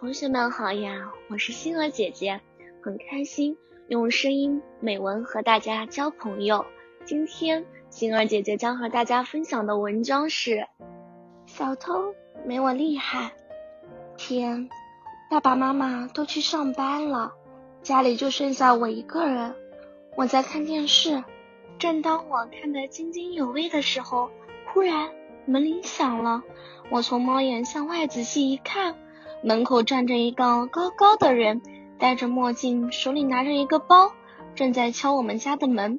同学们好呀，我是星儿姐姐，很开心用声音美文和大家交朋友。今天星儿姐姐将和大家分享的文章是：小偷没我厉害。天，爸爸妈妈都去上班了，家里就剩下我一个人。我在看电视，正当我看得津津有味的时候，忽然门铃响了。我从猫眼向外仔细一看。门口站着一个高高的人，戴着墨镜，手里拿着一个包，正在敲我们家的门。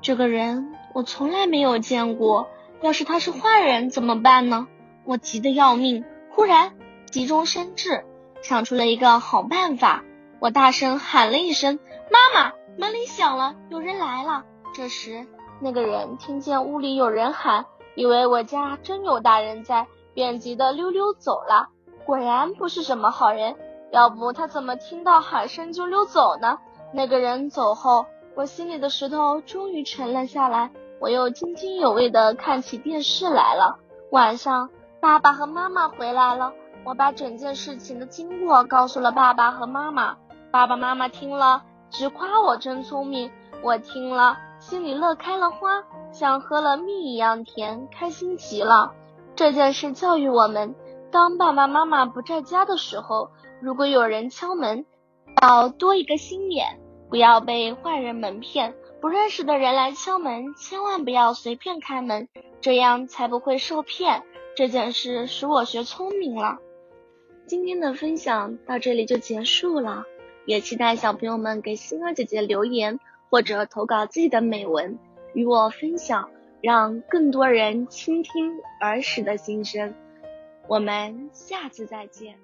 这个人我从来没有见过，要是他是坏人怎么办呢？我急得要命。忽然急中生智，想出了一个好办法。我大声喊了一声：“妈妈！”门铃响了，有人来了。这时那个人听见屋里有人喊，以为我家真有大人在，便急得溜溜走了。果然不是什么好人，要不他怎么听到喊声就溜走呢？那个人走后，我心里的石头终于沉了下来。我又津津有味地看起电视来了。晚上，爸爸和妈妈回来了，我把整件事情的经过告诉了爸爸和妈妈。爸爸妈妈听了，直夸我真聪明。我听了，心里乐开了花，像喝了蜜一样甜，开心极了。这件事教育我们。当爸爸妈妈不在家的时候，如果有人敲门，要多一个心眼，不要被坏人蒙骗。不认识的人来敲门，千万不要随便开门，这样才不会受骗。这件事使我学聪明了。今天的分享到这里就结束了，也期待小朋友们给星儿姐姐留言或者投稿自己的美文与我分享，让更多人倾听儿时的心声。我们下次再见。